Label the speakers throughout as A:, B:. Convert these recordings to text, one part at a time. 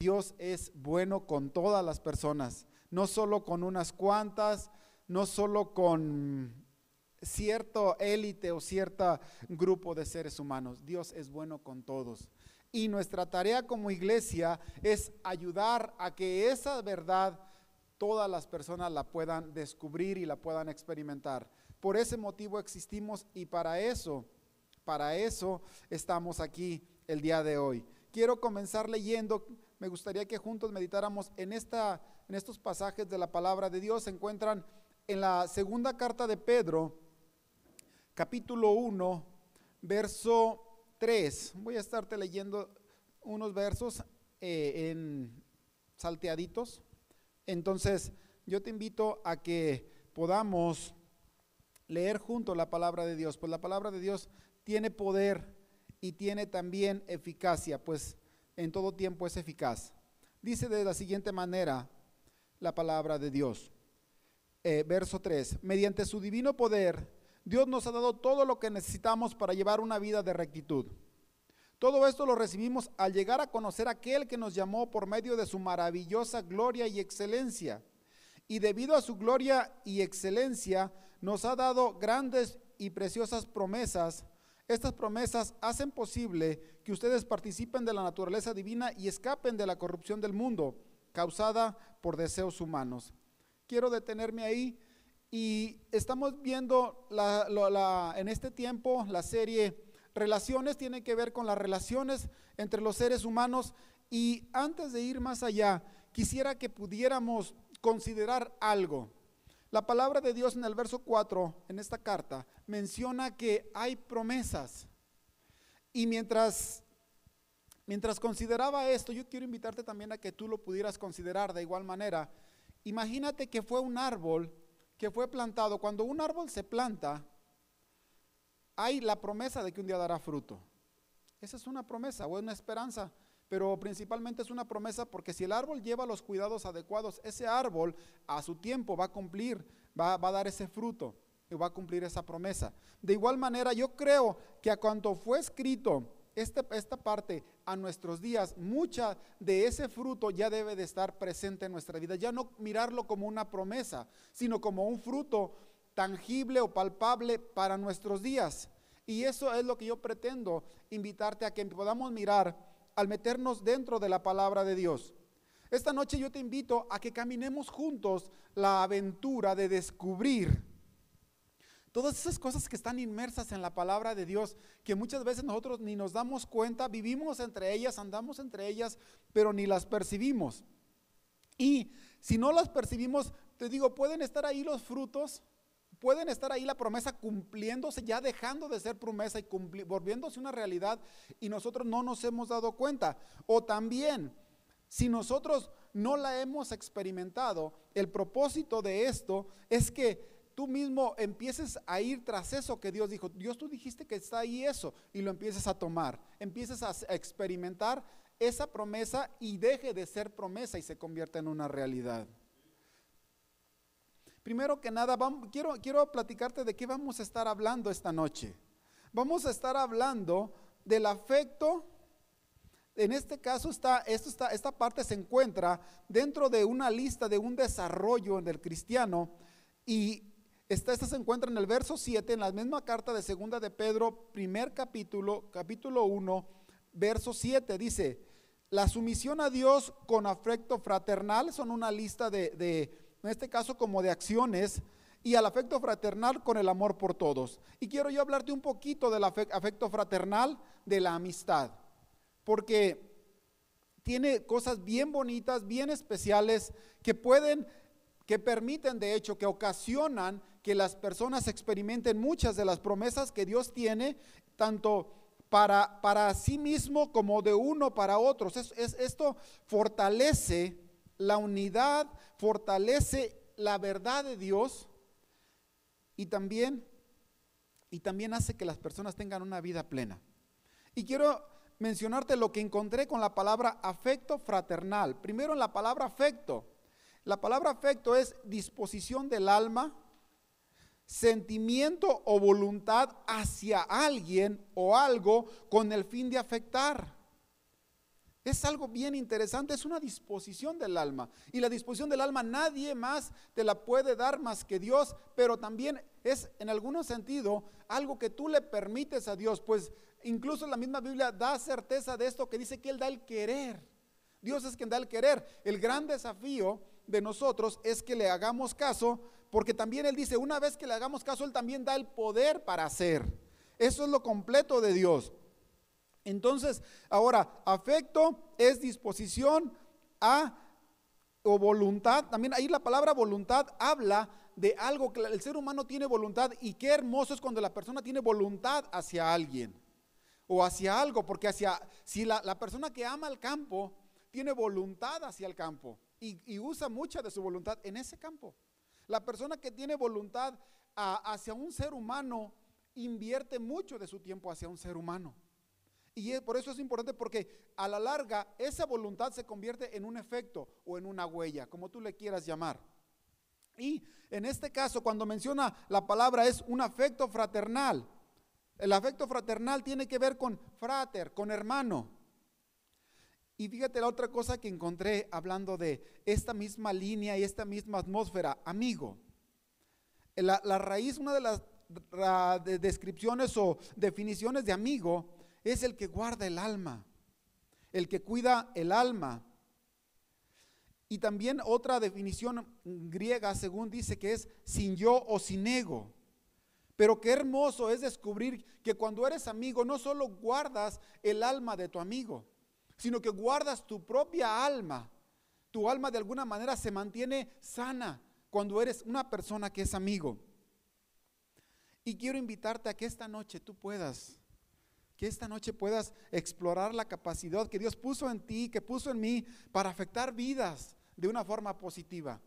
A: Dios es bueno con todas las personas, no solo con unas cuantas, no solo con cierto élite o cierto grupo de seres humanos. Dios es bueno con todos. Y nuestra tarea como iglesia es ayudar a que esa verdad todas las personas la puedan descubrir y la puedan experimentar. Por ese motivo existimos y para eso, para eso estamos aquí el día de hoy. Quiero comenzar leyendo, me gustaría que juntos meditáramos en, esta, en estos pasajes de la palabra de Dios. Se encuentran en la segunda carta de Pedro, capítulo 1, verso 3. Voy a estarte leyendo unos versos eh, en salteaditos. Entonces, yo te invito a que podamos leer junto la palabra de Dios, pues la palabra de Dios tiene poder y tiene también eficacia, pues en todo tiempo es eficaz. Dice de la siguiente manera la palabra de Dios. Eh, verso 3, mediante su divino poder, Dios nos ha dado todo lo que necesitamos para llevar una vida de rectitud. Todo esto lo recibimos al llegar a conocer a aquel que nos llamó por medio de su maravillosa gloria y excelencia. Y debido a su gloria y excelencia, nos ha dado grandes y preciosas promesas. Estas promesas hacen posible que ustedes participen de la naturaleza divina y escapen de la corrupción del mundo causada por deseos humanos. Quiero detenerme ahí y estamos viendo en este tiempo la serie Relaciones, tiene que ver con las relaciones entre los seres humanos. Y antes de ir más allá, quisiera que pudiéramos considerar algo. La palabra de Dios en el verso 4, en esta carta, menciona que hay promesas. Y mientras, mientras consideraba esto, yo quiero invitarte también a que tú lo pudieras considerar de igual manera. Imagínate que fue un árbol que fue plantado, cuando un árbol se planta, hay la promesa de que un día dará fruto. Esa es una promesa o una esperanza, pero principalmente es una promesa porque si el árbol lleva los cuidados adecuados, ese árbol a su tiempo va a cumplir, va, a dar ese fruto y va a cumplir esa promesa. De igual manera, yo creo que a cuanto fue escrito este, esta parte a nuestros días, mucha de ese fruto ya debe de estar presente en nuestra vida. Ya no mirarlo como una promesa, sino como un fruto tangible o palpable para nuestros días. Y eso es lo que yo pretendo invitarte a que podamos mirar al meternos dentro de la palabra de Dios. Esta noche yo te invito a que caminemos juntos la aventura de descubrir Todas esas cosas que están inmersas en la palabra de Dios, que muchas veces nosotros ni nos damos cuenta, vivimos entre ellas, andamos entre ellas, pero ni las percibimos. Y si no las percibimos, te digo, pueden estar ahí los frutos, pueden estar ahí la promesa cumpliéndose, ya dejando de ser promesa y volviéndose una realidad y nosotros no nos hemos dado cuenta. O también, si nosotros no la hemos experimentado, el propósito de esto es que tú mismo empieces a ir tras eso que Dios dijo. Dios tú dijiste que está ahí eso y lo empieces a tomar. Empieces a experimentar esa promesa y deje de ser promesa y se convierta en una realidad. Primero que nada, quiero, quiero platicarte de qué vamos a estar hablando esta noche. Vamos a estar hablando del afecto. En este caso, está, esto está, esta parte se encuentra dentro de una lista de un desarrollo del cristiano y esta, se encuentra en el verso 7, en la misma carta de segunda de Pedro, primer capítulo, capítulo 1, verso 7, dice, la sumisión a Dios con afecto fraternal, son una lista de, en este caso como de acciones, y al afecto fraternal con el amor por todos. Y quiero yo hablarte un poquito del afecto fraternal, de la amistad, porque tiene cosas bien bonitas, bien especiales, que pueden que permiten, de hecho, que ocasionan que las personas experimenten muchas de las promesas que Dios tiene, tanto para, para sí mismo como de uno para otros. Es, esto fortalece la unidad, fortalece la verdad de Dios y también, y también hace que las personas tengan una vida plena. Y quiero mencionarte lo que encontré con la palabra afecto fraternal. Primero en la palabra afecto. La palabra afecto es disposición del alma, sentimiento o voluntad hacia alguien o algo con el fin de afectar. Es algo bien interesante, es una disposición del alma. Y la disposición del alma nadie más te la puede dar más que Dios, pero también es en algún sentido algo que tú le permites a Dios, pues incluso la misma Biblia da certeza de esto que dice que Él da el querer. Dios es quien da el querer. El gran desafío de nosotros es que le hagamos caso, porque también Él dice, una vez que le hagamos caso, Él también da el poder para hacer. Eso es lo completo de Dios. Entonces, ahora, afecto es disposición a o voluntad. También ahí la palabra voluntad habla de algo que el ser humano tiene voluntad y qué hermoso es cuando la persona tiene voluntad hacia alguien o hacia algo, porque hacia, si la, persona que ama el campo tiene voluntad hacia el campo y, usa mucha de su voluntad en ese campo. La persona que tiene voluntad hacia un ser humano invierte mucho de su tiempo hacia un ser humano. Y por eso es importante porque a la larga esa voluntad se convierte en un efecto o en una huella, como tú le quieras llamar. Y en este caso, cuando menciona la palabra es un afecto fraternal. El afecto fraternal tiene que ver con frater, con hermano. Y fíjate la otra cosa que encontré hablando de esta misma línea y esta misma atmósfera, amigo. La, raíz, una de las descripciones o definiciones de amigo es el que guarda el alma, el que cuida el alma. Y también otra definición griega, según dice, que es sin yo o sin ego. Pero qué hermoso es descubrir que cuando eres amigo no solo guardas el alma de tu amigo, sino que guardas tu propia alma. Tu alma de alguna manera se mantiene sana cuando eres una persona que es amigo. Y quiero invitarte a que esta noche tú puedas que esta noche puedas explorar la capacidad que Dios puso en ti, que puso en mí para afectar vidas de una forma positiva.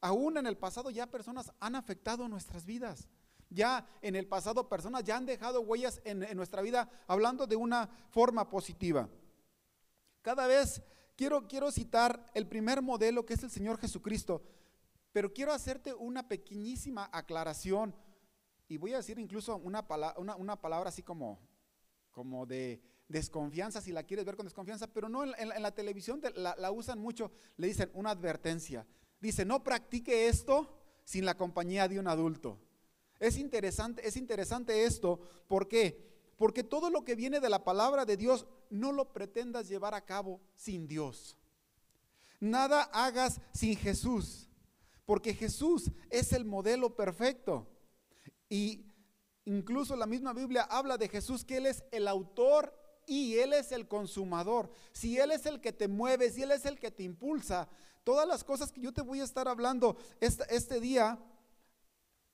A: Aún en el pasado ya personas han afectado nuestras vidas. Ya en el pasado personas ya han dejado huellas en, nuestra vida hablando de una forma positiva. Cada vez quiero, quiero citar el primer modelo que es el Señor Jesucristo, pero quiero hacerte una pequeñísima aclaración y voy a decir incluso una, una palabra así como como de desconfianza, si la quieres ver con desconfianza, pero no en, la televisión la, usan mucho, le dicen una advertencia. Dice, no practique esto sin la compañía de un adulto. Es interesante, es interesante esto, ¿por qué? Porque todo lo que viene de la palabra de Dios no lo pretendas llevar a cabo sin Dios. Nada hagas sin Jesús, porque Jesús es el modelo perfecto. Y Incluso la misma Biblia habla de Jesús que Él es el autor y Él es el consumador. Si Él es el que te mueve, si Él es el que te impulsa, todas las cosas que yo te voy a estar hablando este, día,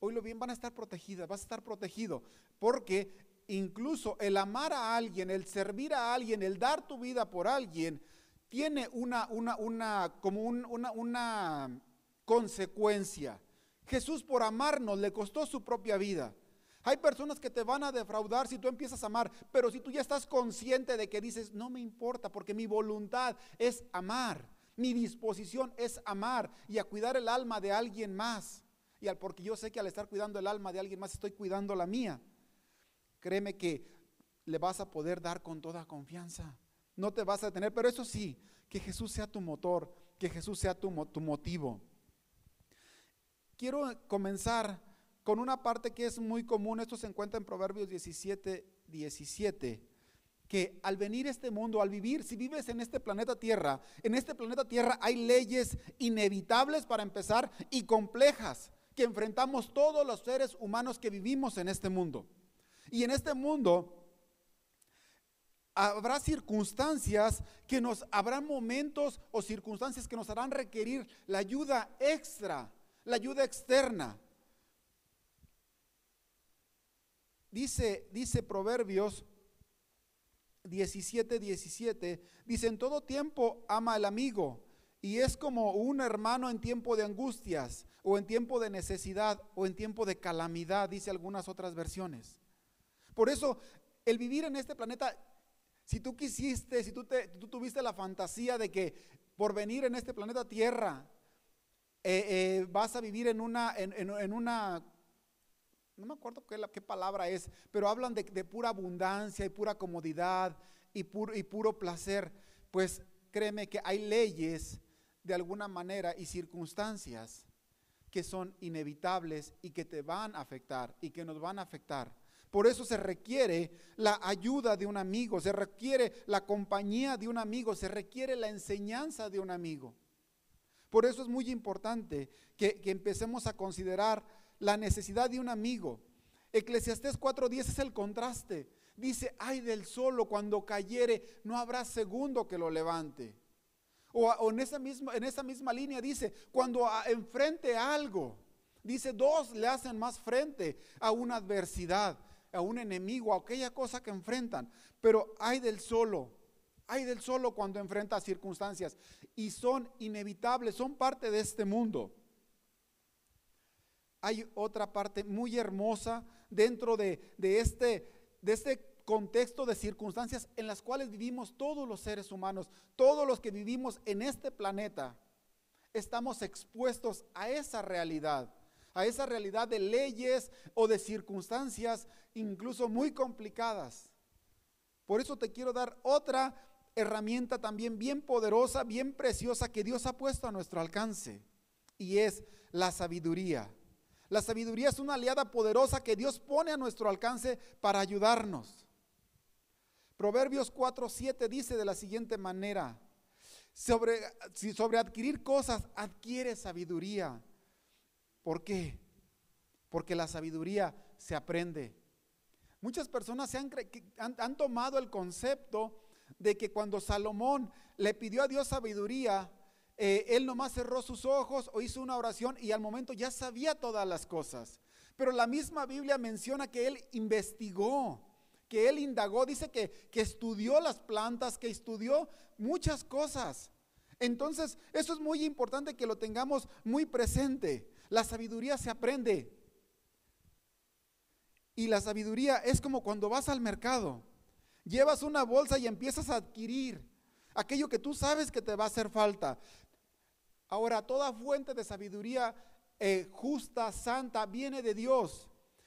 A: lo bien, van a estar protegidas, vas a estar protegido. Porque incluso el amar a alguien, el servir a alguien, el dar tu vida por alguien, tiene una, una, una, como una, una consecuencia. Jesús por amarnos le costó su propia vida. Hay personas que te van a defraudar si tú empiezas a amar, pero si tú ya estás consciente de que dices, no me importa porque mi voluntad es amar, mi disposición es amar y a cuidar el alma de alguien más. Y al porque yo sé que al estar cuidando el alma de alguien más estoy cuidando la mía. Créeme que le vas a poder dar con toda confianza. No te vas a detener, pero eso sí, que Jesús sea tu motor, que Jesús sea tu, tu motivo. Quiero comenzar con una parte que es muy común, esto se encuentra en Proverbios 17, 17, que al venir este mundo, al vivir, si vives en este planeta Tierra, en este planeta Tierra hay leyes inevitables para empezar y complejas que enfrentamos todos los seres humanos que vivimos en este mundo. Y en este mundo habrá circunstancias que nos, habrá momentos o circunstancias que nos harán requerir la ayuda extra, la ayuda externa. Dice, dice Proverbios 17, 17, dice, en todo tiempo ama al amigo y es como un hermano en tiempo de angustias o en tiempo de necesidad o en tiempo de calamidad, dice algunas otras versiones. Por eso, el vivir en este planeta, si tú quisiste, si tú, te, tú tuviste la fantasía de que por venir en este planeta Tierra, eh, eh, vas a vivir en una, en una no me acuerdo qué, palabra es, pero hablan de, pura abundancia y pura comodidad y puro, y puro placer. pues créeme que hay leyes de alguna manera y circunstancias que son inevitables y que te van a afectar y que nos van a afectar. Por eso se requiere la ayuda de un amigo, se requiere la compañía de un amigo, se requiere la enseñanza de un amigo. Por eso es muy importante que, empecemos a considerar la necesidad de un amigo. Eclesiastés 4.10 es el contraste. Dice, ay del solo, cuando cayere, no habrá segundo que lo levante. O, en, esa misma, en esa misma línea dice, cuando enfrente algo, dice, dos le hacen más frente a una adversidad, a un enemigo, a aquella cosa que enfrentan. Pero hay del solo, hay del solo cuando enfrenta circunstancias y son inevitables, son parte de este mundo. Hay otra parte muy hermosa dentro de, este, este contexto de circunstancias en las cuales vivimos todos los seres humanos, todos los que vivimos en este planeta, estamos expuestos a esa realidad, a esa realidad de leyes o de circunstancias incluso muy complicadas. Por eso te quiero dar otra herramienta también bien poderosa, bien preciosa que Dios ha puesto a nuestro alcance, y es la sabiduría. La sabiduría es una aliada poderosa que Dios pone a nuestro alcance para ayudarnos. Proverbios 4, 7 dice de la siguiente manera, sobre adquirir cosas adquiere sabiduría. ¿Por qué? Porque la sabiduría se aprende. Muchas personas se han, han, tomado el concepto de que cuando Salomón le pidió a Dios sabiduría, eh, él nomás cerró sus ojos o hizo una oración y al momento ya sabía todas las cosas. Pero la misma Biblia menciona que él investigó que él indagó, dice que, que estudió las plantas, que estudió muchas cosas. Entonces, eso es muy importante que lo tengamos muy presente. La sabiduría se aprende. Y la sabiduría es como cuando vas al mercado. Llevas una bolsa y empiezas a adquirir aquello que tú sabes que te va a hacer falta. Ahora, toda fuente de sabiduría eh, justa, santa, viene de Dios.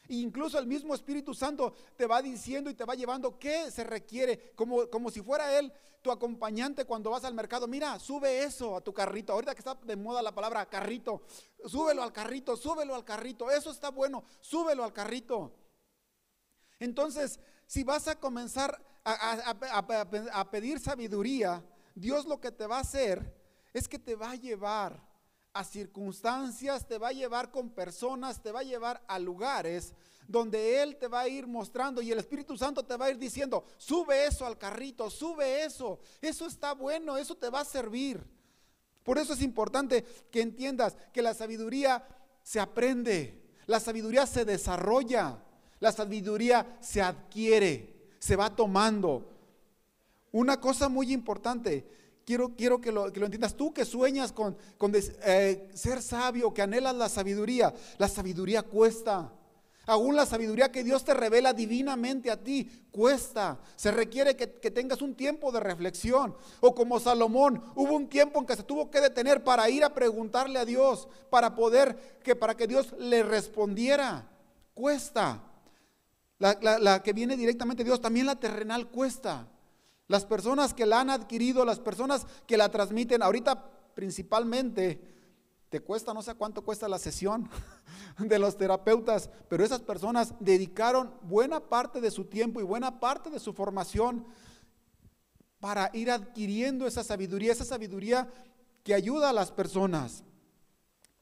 A: Incluso el mismo Espíritu Santo te va diciendo y te va llevando qué se requiere, como, como si fuera Él tu acompañante cuando vas al mercado. Mira, sube eso a tu carrito. Ahorita que está de moda la palabra carrito, súbelo al carrito, súbelo al carrito. Eso está bueno, súbelo al carrito. Entonces, si vas a comenzar a pedir sabiduría, Dios lo que te va a hacer es que te va a llevar a circunstancias, te va a llevar con personas, te va a llevar a lugares donde Él te va a ir mostrando y el Espíritu Santo te va a ir diciendo, sube eso al carrito, sube eso, eso está bueno, eso te va a servir. Por eso es importante que entiendas que la sabiduría se aprende, la sabiduría se desarrolla, la sabiduría se adquiere, se va tomando. Una cosa muy importante, quiero, quiero que, lo, entiendas. Tú que sueñas con, eh, ser sabio, que anhelas la sabiduría, la sabiduría cuesta. Aún la sabiduría que Dios te revela divinamente a ti cuesta. Se requiere que, que, tengas un tiempo de reflexión. O como Salomón, hubo un tiempo en que se tuvo que detener para ir a preguntarle a Dios, para poder, que para que Dios le respondiera. Cuesta. La, la que viene directamente de Dios, también la terrenal cuesta. Las personas que la han adquirido, las personas que la transmiten, ahorita principalmente, te cuesta, no sé cuánto cuesta la sesión de los terapeutas, pero esas personas dedicaron buena parte de su tiempo y buena parte de su formación para ir adquiriendo esa sabiduría, esa sabiduría que ayuda a las personas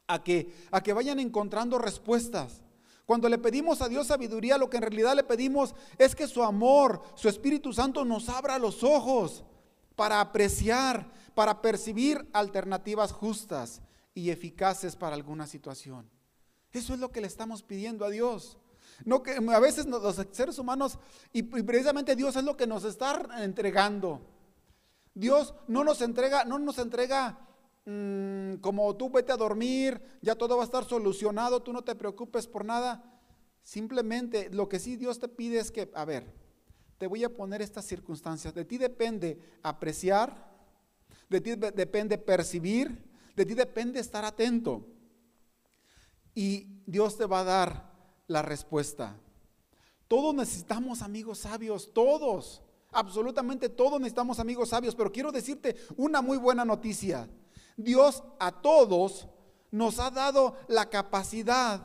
A: a que, a que vayan encontrando respuestas. Cuando le pedimos a Dios sabiduría, lo que en realidad le pedimos es que su amor, su Espíritu Santo nos abra los ojos para apreciar, para percibir alternativas justas y eficaces para alguna situación. Eso es lo que le estamos pidiendo a Dios. No que a veces los seres humanos y, precisamente Dios es lo que nos está entregando. Dios no nos entrega, no nos entrega Mm, como tú vete a dormir, ya todo va a estar solucionado, tú no te preocupes por nada. Simplemente lo que sí Dios te pide es que, a ver, te voy a poner estas circunstancias. De ti depende apreciar, de ti depende percibir, de ti depende estar atento. Y Dios te va a dar la respuesta. Todos necesitamos amigos sabios, todos. Absolutamente todos necesitamos amigos sabios, pero quiero decirte una muy buena noticia. Dios a todos nos ha dado la capacidad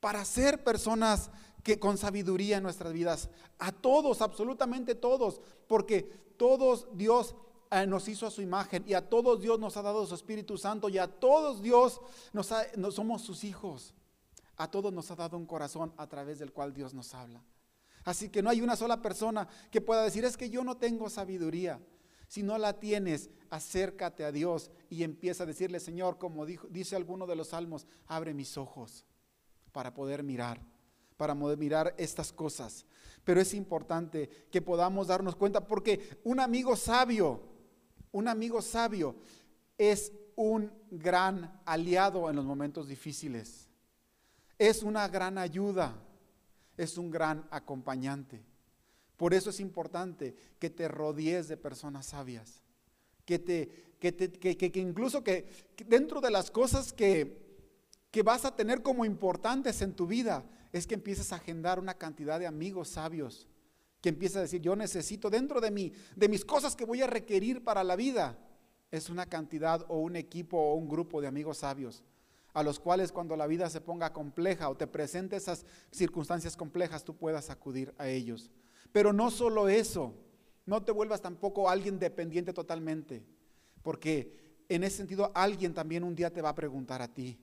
A: para ser personas que con sabiduría en nuestras vidas. A todos, absolutamente todos, porque todos Dios eh, nos hizo a su imagen y a todos Dios nos ha dado su Espíritu Santo y a todos Dios nos, somos sus hijos. A todos nos ha dado un corazón a través del cual Dios nos habla. Así que no hay una sola persona que pueda decir, es que yo no tengo sabiduría. Si no la tienes, acércate a Dios y empieza a decirle, Señor, como dice alguno de los salmos, abre mis ojos para poder mirar, para poder mirar estas cosas. Pero es importante que podamos darnos cuenta porque un amigo sabio, un amigo sabio es un gran aliado en los momentos difíciles. Es una gran ayuda, es un gran acompañante. Por eso es importante que te rodees de personas sabias, que, te, que, te, que, incluso que, dentro de las cosas que, que vas a tener como importantes en tu vida, es que empieces a agendar una cantidad de amigos sabios, que empieces a decir, yo necesito dentro de mí, de mis cosas que voy a requerir para la vida, es una cantidad o un equipo o un grupo de amigos sabios a los cuales cuando la vida se ponga compleja o te presente esas circunstancias complejas, tú puedas acudir a ellos. Pero no solo eso, no te vuelvas tampoco alguien dependiente totalmente, porque en ese sentido alguien también un día te va a preguntar a ti.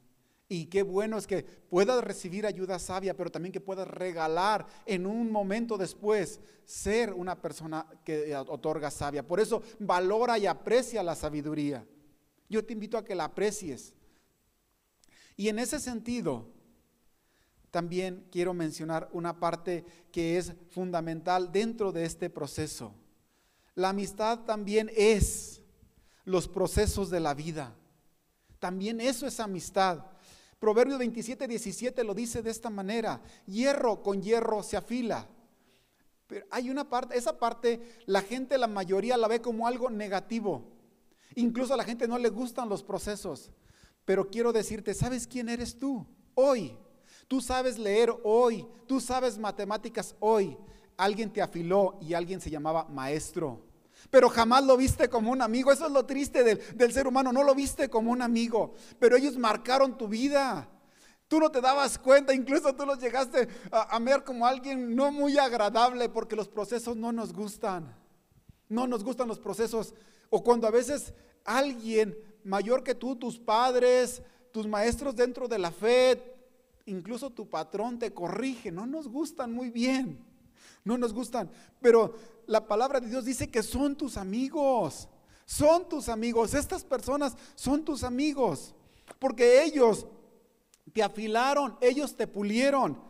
A: Y qué bueno es que puedas recibir ayuda sabia, pero también que puedas regalar en un momento después ser una persona que otorga sabia. Por eso valora y aprecia la sabiduría. Yo te invito a que la aprecies. Y en ese sentido, también quiero mencionar una parte que es fundamental dentro de este proceso. La amistad también es los procesos de la vida. También eso es amistad. Proverbio 27, 17 lo dice de esta manera. Hierro con hierro se afila. Pero hay una parte, esa parte la gente, la mayoría la ve como algo negativo. Incluso a la gente no le gustan los procesos. Pero quiero decirte, ¿sabes quién eres tú hoy? Tú sabes leer hoy, tú sabes matemáticas hoy. Alguien te afiló y alguien se llamaba maestro. Pero jamás lo viste como un amigo. Eso es lo triste del, ser humano. No lo viste como un amigo. Pero ellos marcaron tu vida. Tú no te dabas cuenta, incluso tú los llegaste a, a ver como alguien no muy agradable porque los procesos no nos gustan. No nos gustan los procesos. O cuando a veces alguien mayor que tú, tus padres, tus maestros dentro de la fe, incluso tu patrón te corrige, no nos gustan muy bien, no nos gustan, pero la palabra de Dios dice que son tus amigos, son tus amigos, estas personas son tus amigos, porque ellos te afilaron, ellos te pulieron.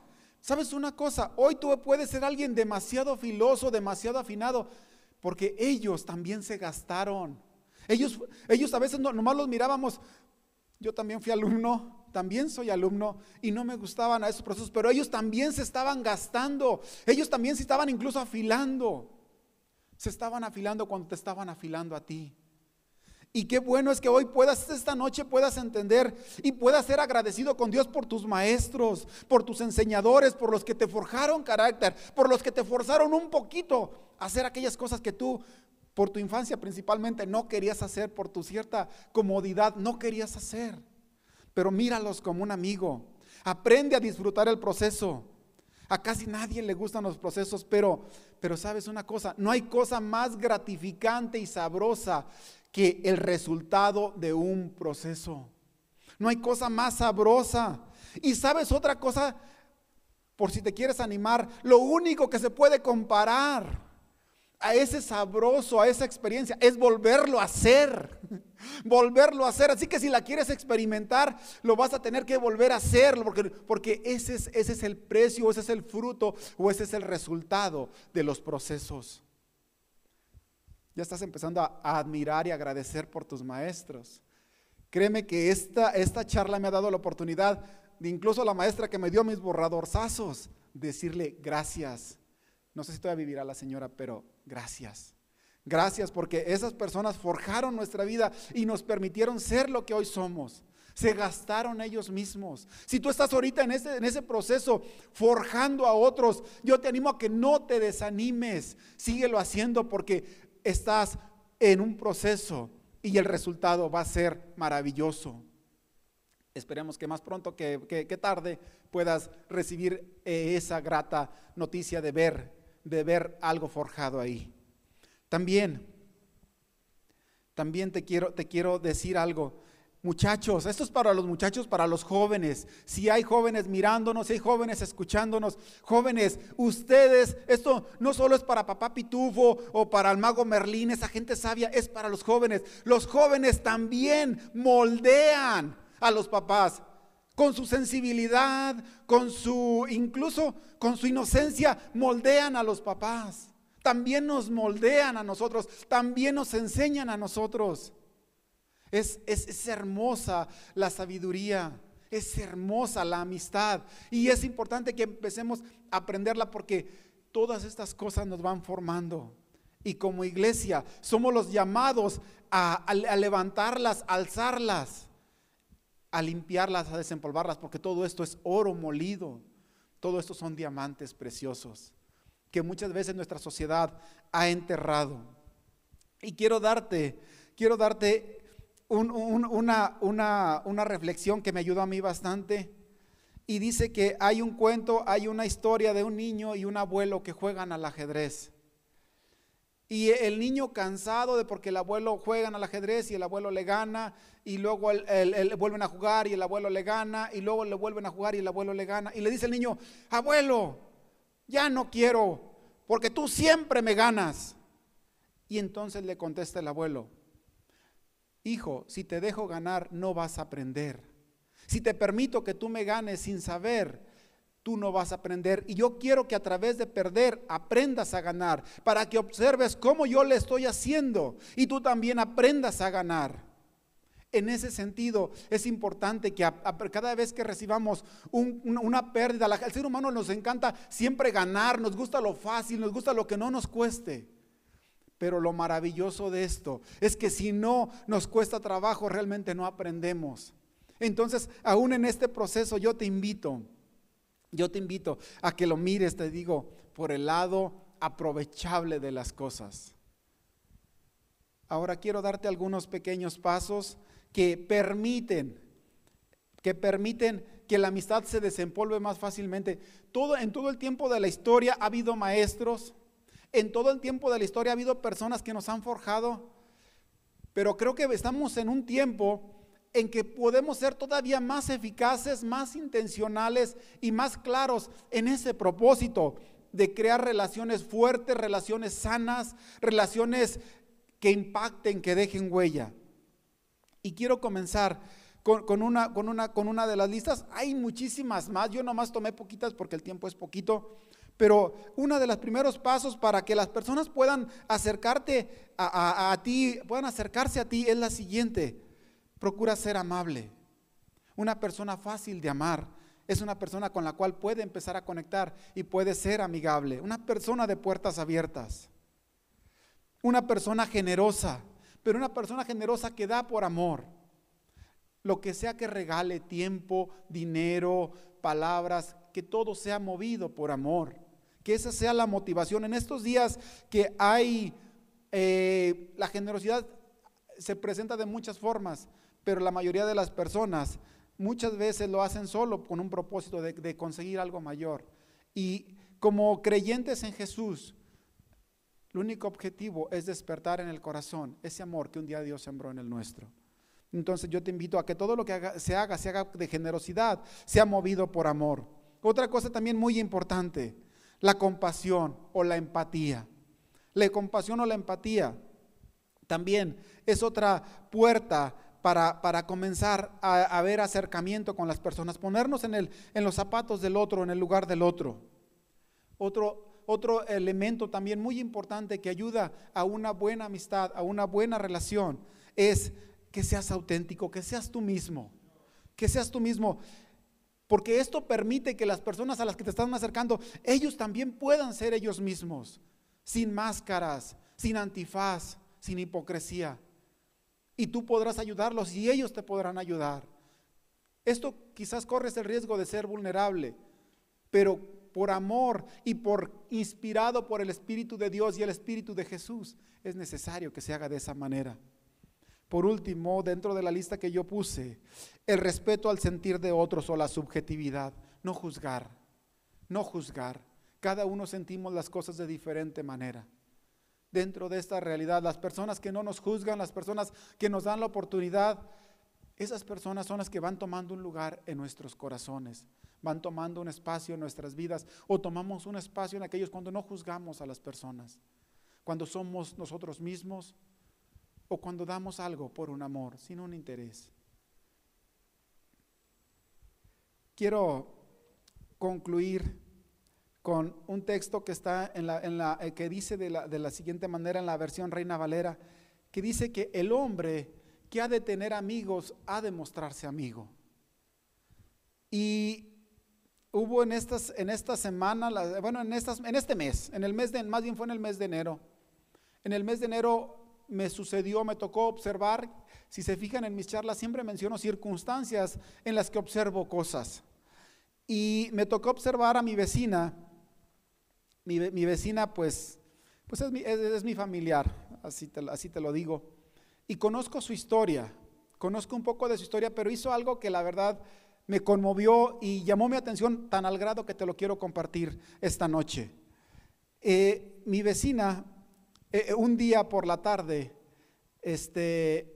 A: ¿Sabes una cosa? Hoy tú puedes ser alguien demasiado filoso, demasiado afinado, porque ellos también se gastaron. Ellos, ellos a veces no, nomás los mirábamos. Yo también fui alumno también soy alumno y no me gustaban a esos procesos, pero ellos también se estaban gastando, ellos también se estaban incluso afilando, se estaban afilando cuando te estaban afilando a ti. Y qué bueno es que hoy puedas, esta noche puedas entender y puedas ser agradecido con Dios por tus maestros, por tus enseñadores, por los que te forjaron carácter, por los que te forzaron un poquito a hacer aquellas cosas que tú, por tu infancia principalmente, no querías hacer, por tu cierta comodidad, no querías hacer pero míralos como un amigo. Aprende a disfrutar el proceso. A casi nadie le gustan los procesos, pero, pero sabes una cosa, no hay cosa más gratificante y sabrosa que el resultado de un proceso. No hay cosa más sabrosa. Y sabes otra cosa, por si te quieres animar, lo único que se puede comparar a ese sabroso, a esa experiencia, es volverlo a hacer. volverlo a hacer. Así que si la quieres experimentar, lo vas a tener que volver a hacerlo, porque, porque ese, es, ese es el precio, ese es el fruto, o ese es el resultado de los procesos. Ya estás empezando a, admirar y agradecer por tus maestros. Créeme que esta, esta charla me ha dado la oportunidad de incluso la maestra que me dio mis borradorzazos, decirle gracias. No sé si todavía vivirá la señora, pero gracias. Gracias porque esas personas forjaron nuestra vida y nos permitieron ser lo que hoy somos. se gastaron ellos mismos. Si tú estás ahorita en ese, en ese proceso forjando a otros, yo te animo a que no te desanimes, síguelo haciendo porque estás en un proceso y el resultado va a ser maravilloso. Esperemos que más pronto que, tarde puedas recibir eh, esa grata noticia de ver, de ver algo forjado ahí. También, también te quiero, te quiero decir algo. Muchachos, esto es para los muchachos, para los jóvenes. Si hay jóvenes mirándonos, si hay jóvenes escuchándonos, jóvenes, ustedes, esto no solo es para papá Pitufo o para el mago Merlín, esa gente sabia, es para los jóvenes. Los jóvenes también moldean a los papás con su sensibilidad, con su, incluso con su inocencia, moldean a los papás. También nos moldean a nosotros, también nos enseñan a nosotros. Es, es, hermosa la sabiduría, es hermosa la amistad y es importante que empecemos a aprenderla porque todas estas cosas nos van formando. Y como iglesia somos los llamados a, a levantarlas, a alzarlas, a limpiarlas, a desempolvarlas, porque todo esto es oro molido, todo esto son diamantes preciosos que muchas veces nuestra sociedad ha enterrado. Y quiero darte, quiero darte una, una, reflexión que me ayudó a mí bastante. Y dice que hay un cuento, hay una historia de un niño y un abuelo que juegan al ajedrez. Y el niño cansado de porque el abuelo juegan al ajedrez y el abuelo le gana, y luego el, vuelven a jugar y el abuelo le gana, y luego le vuelven a jugar y el abuelo le gana. Y le dice el niño, abuelo, ya no quiero, porque tú siempre me ganas. Y entonces le contesta el abuelo, hijo, si te dejo ganar, no vas a aprender. Si te permito que tú me ganes sin saber, tú no vas a aprender. Y yo quiero que a través de perder aprendas a ganar, para que observes cómo yo le estoy haciendo y tú también aprendas a ganar. En ese sentido, es importante que cada vez que recibamos una, pérdida, al ser humano nos encanta siempre ganar, nos gusta lo fácil, nos gusta lo que no nos cueste. Pero lo maravilloso de esto es que si no nos cuesta trabajo, realmente no aprendemos. Entonces, aún en este proceso, yo te invito, yo te invito a que lo mires, te digo, por el lado aprovechable de las cosas. Ahora quiero darte algunos pequeños pasos que permiten, que permiten que la amistad se desempolve más fácilmente. Todo, en todo el tiempo de la historia ha habido maestros, en todo el tiempo de la historia ha habido personas que nos han forjado, pero creo que estamos en un tiempo en que podemos ser todavía más eficaces, más intencionales y más claros en ese propósito de crear relaciones fuertes, relaciones sanas, relaciones que impacten, que dejen huella. Y quiero comenzar con, una, con, una, con una de las listas. Hay muchísimas más, yo nomás tomé poquitas porque el tiempo es poquito. Pero uno de los primeros pasos para que las personas puedan acercarte a, ti, puedan acercarse a ti es la siguiente. Procura ser amable. Una persona fácil de amar es una persona con la cual puede empezar a conectar y puede ser amigable. Una persona de puertas abiertas. Una persona generosa, pero una persona generosa que da por amor. Lo que sea que regale, tiempo, dinero, palabras, que todo sea movido por amor que esa sea la motivación. En estos días que hay, eh, la generosidad se presenta de muchas formas, pero la mayoría de las personas muchas veces lo hacen solo con un propósito de, conseguir algo mayor. Y como creyentes en Jesús, el único objetivo es despertar en el corazón ese amor que un día Dios sembró en el nuestro. Entonces yo te invito a que todo lo que se haga, se haga de generosidad, sea movido por amor. Otra cosa también muy importante, la compasión o la empatía. La compasión o la empatía también es otra puerta para, para comenzar a, ver acercamiento con las personas, ponernos en, el, en los zapatos del otro, en el lugar del otro. Otro, otro elemento también muy importante que ayuda a una buena amistad, a una buena relación, es que seas auténtico, que seas tú mismo, que seas tú mismo. Porque esto permite que las personas a las que te están acercando, ellos también puedan ser ellos mismos, sin máscaras, sin antifaz, sin hipocresía. Y tú podrás ayudarlos y ellos te podrán ayudar. Esto quizás corres el riesgo de ser vulnerable, pero por amor y por inspirado por el Espíritu de Dios y el Espíritu de Jesús, es necesario que se haga de esa manera. Por último, dentro de la lista que yo puse, el respeto al sentir de otros o la subjetividad, no juzgar, no juzgar. Cada uno sentimos las cosas de diferente manera. Dentro de esta realidad, las personas que no nos juzgan, las personas que nos dan la oportunidad, esas personas son las que van tomando un lugar en nuestros corazones, van tomando un espacio en nuestras vidas o tomamos un espacio en aquellos cuando no juzgamos a las personas, cuando somos nosotros mismos o cuando damos algo por un amor, sin un interés. Quiero concluir con un texto que está en la, eh, que dice de la, de la siguiente manera en la versión Reina Valera, que dice que el hombre que ha de tener amigos ha de mostrarse amigo. Y hubo en estas en esta semana, bueno, en estas en este mes, en el mes de más bien fue en el mes de enero. En el mes de enero me sucedió, me tocó observar, si se fijan en mis charlas siempre menciono circunstancias en las que observo cosas. Y me tocó observar a mi vecina mi, vecina, pues, pues es mi, es, mi familiar, así te, así te lo digo. Y conozco su historia, conozco un poco de su historia, pero hizo algo que la verdad me conmovió y llamó mi atención tan al grado que te lo quiero compartir esta noche. Eh, mi vecina, eh, un día por la tarde, este,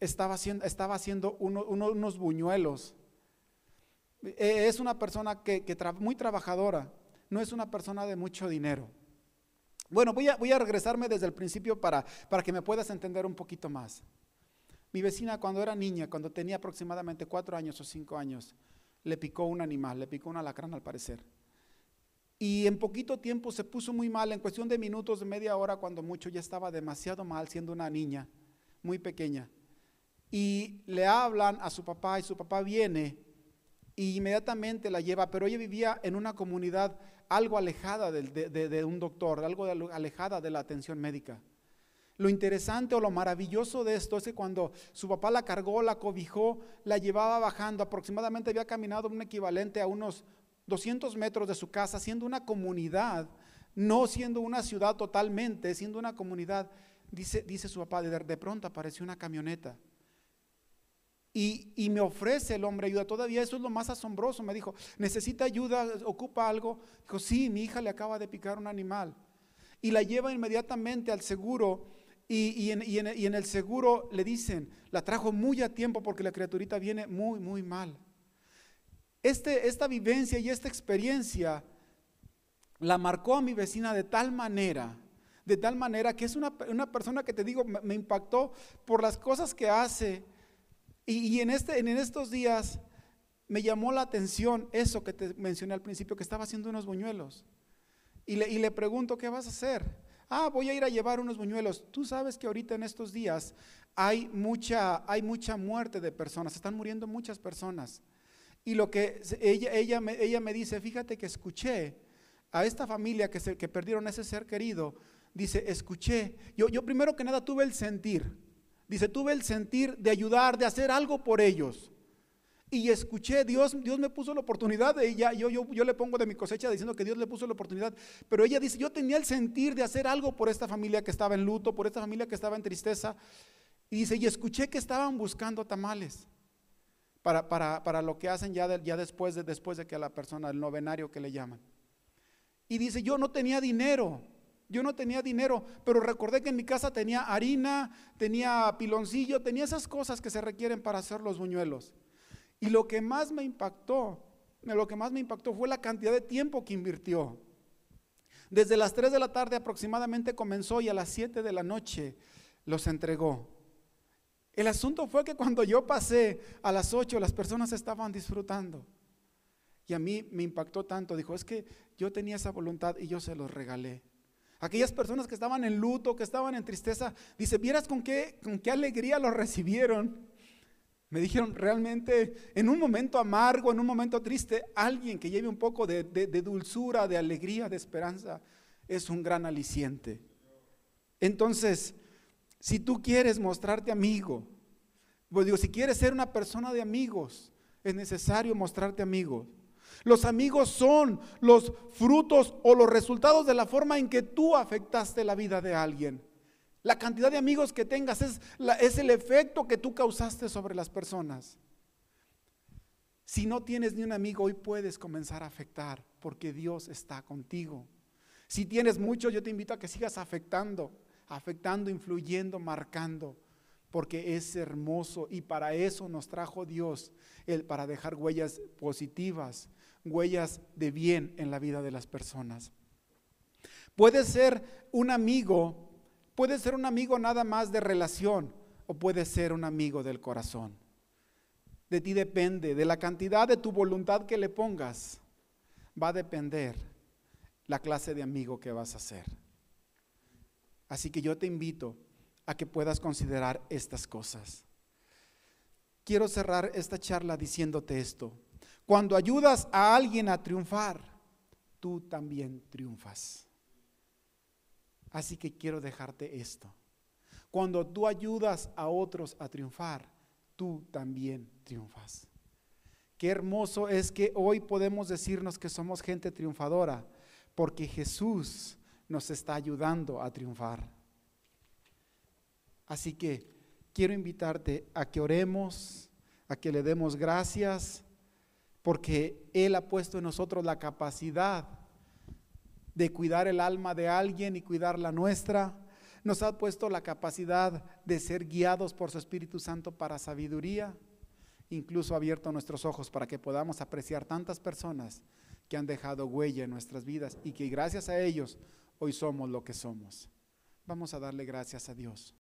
A: estaba haciendo, estaba haciendo unos buñuelos. Eh, es una persona que, que muy trabajadora no es una persona de mucho dinero. Bueno, voy a, regresarme desde el principio para, para que me puedas entender un poquito más. Mi vecina cuando era niña, cuando tenía aproximadamente cuatro años o cinco años, le picó un animal, le picó un alacrán al parecer. Y en poquito tiempo se puso muy mal, en cuestión de minutos, de media hora, cuando mucho, ya estaba demasiado mal siendo una niña muy pequeña. Y le hablan a su papá y su papá viene y inmediatamente la lleva, pero ella vivía en una comunidad algo alejada de, un doctor, algo alejada de la atención médica. Lo interesante o lo maravilloso de esto es que cuando su papá la cargó, la cobijó, la llevaba bajando, aproximadamente había caminado un equivalente a unos 200 metros de su casa, siendo una comunidad, no siendo una ciudad totalmente, siendo una comunidad, dice, dice su papá, de, de pronto apareció una camioneta y, me ofrece el hombre ayuda. Todavía eso es lo más asombroso. Me dijo, ¿necesita ayuda? ¿Ocupa algo? Dijo, sí, mi hija le acaba de picar un animal. Y la lleva inmediatamente al seguro. Y, en, y, en, el seguro le dicen, la trajo muy a tiempo porque la criaturita viene muy, muy mal. Este, esta vivencia y esta experiencia la marcó a mi vecina de tal manera, de tal manera que es una, persona que te digo, me impactó por las cosas que hace y, en, este, en estos días me llamó la atención eso que te mencioné al principio, que estaba haciendo unos buñuelos. Y le, y le pregunto, ¿qué vas a hacer? Ah, voy a ir a llevar unos buñuelos. Tú sabes que ahorita en estos días hay mucha, hay mucha muerte de personas, están muriendo muchas personas. Y lo que ella, ella, me, ella me dice, fíjate que escuché a esta familia que, se, que perdieron ese ser querido, dice, escuché, yo, yo primero que nada tuve el sentir, Dice, tuve el sentir de ayudar, de hacer algo por ellos. Y escuché, Dios, Dios me puso la oportunidad, de ella, yo, yo, yo le pongo de mi cosecha diciendo que Dios le puso la oportunidad, pero ella dice, yo tenía el sentir de hacer algo por esta familia que estaba en luto, por esta familia que estaba en tristeza. Y dice, y escuché que estaban buscando tamales para, para, para lo que hacen ya, ya después, de, después de que a la persona, el novenario que le llaman. Y dice, yo no tenía dinero, yo no tenía dinero, pero recordé que en mi casa tenía harina, tenía piloncillo, tenía esas cosas que se requieren para hacer los buñuelos. Y lo que más me impactó, lo que más me impactó fue la cantidad de tiempo que invirtió. Desde las 3 de la tarde aproximadamente comenzó y a las 7 de la noche los entregó. El asunto fue que cuando yo pasé a las 8 las personas estaban disfrutando. Y a mí me impactó tanto. Dijo, es que yo tenía esa voluntad y yo se los regalé. Aquellas personas que estaban en luto, que estaban en tristeza, dice, vieras con qué, con qué alegría lo recibieron. Me dijeron, realmente, en un momento amargo, en un momento triste, alguien que lleve un poco de, dulzura, de alegría, de esperanza, es un gran aliciente. Entonces, si tú quieres mostrarte amigo, pues digo, si quieres ser una persona de amigos, es necesario mostrarte amigo. Los amigos son los frutos o los resultados de la forma en que tú afectaste la vida de alguien. La cantidad de amigos que tengas es, el efecto que tú causaste sobre las personas. Si no tienes ni un amigo, hoy puedes comenzar a afectar porque Dios está contigo. Si tienes muchos, yo te invito a que sigas afectando, afectando, influyendo, marcando, porque es hermoso y para eso nos trajo Dios, el, para dejar huellas positivas, huellas de bien en la vida de las personas. Puede ser un amigo, puede ser un amigo nada más de relación o puede ser un amigo del corazón. De ti depende, de la cantidad de tu voluntad que le pongas, va a depender la clase de amigo que vas a ser. Así que yo te invito a que puedas considerar estas cosas. Quiero cerrar esta charla diciéndote esto. Cuando ayudas a alguien a triunfar, tú también triunfas. Así que quiero dejarte esto. Cuando tú ayudas a otros a triunfar, tú también triunfas. Qué hermoso es que hoy podemos decirnos que somos gente triunfadora, porque Jesús nos está ayudando a triunfar. Así que quiero invitarte a que oremos, a que le demos gracias porque Él ha puesto en nosotros la capacidad de cuidar el alma de alguien y cuidar la nuestra. Nos ha puesto la capacidad de ser guiados por su Espíritu Santo para sabiduría. Incluso ha abierto nuestros ojos para que podamos apreciar tantas personas que han dejado huella en nuestras vidas y que gracias a ellos hoy somos lo que somos. Vamos a darle gracias a Dios.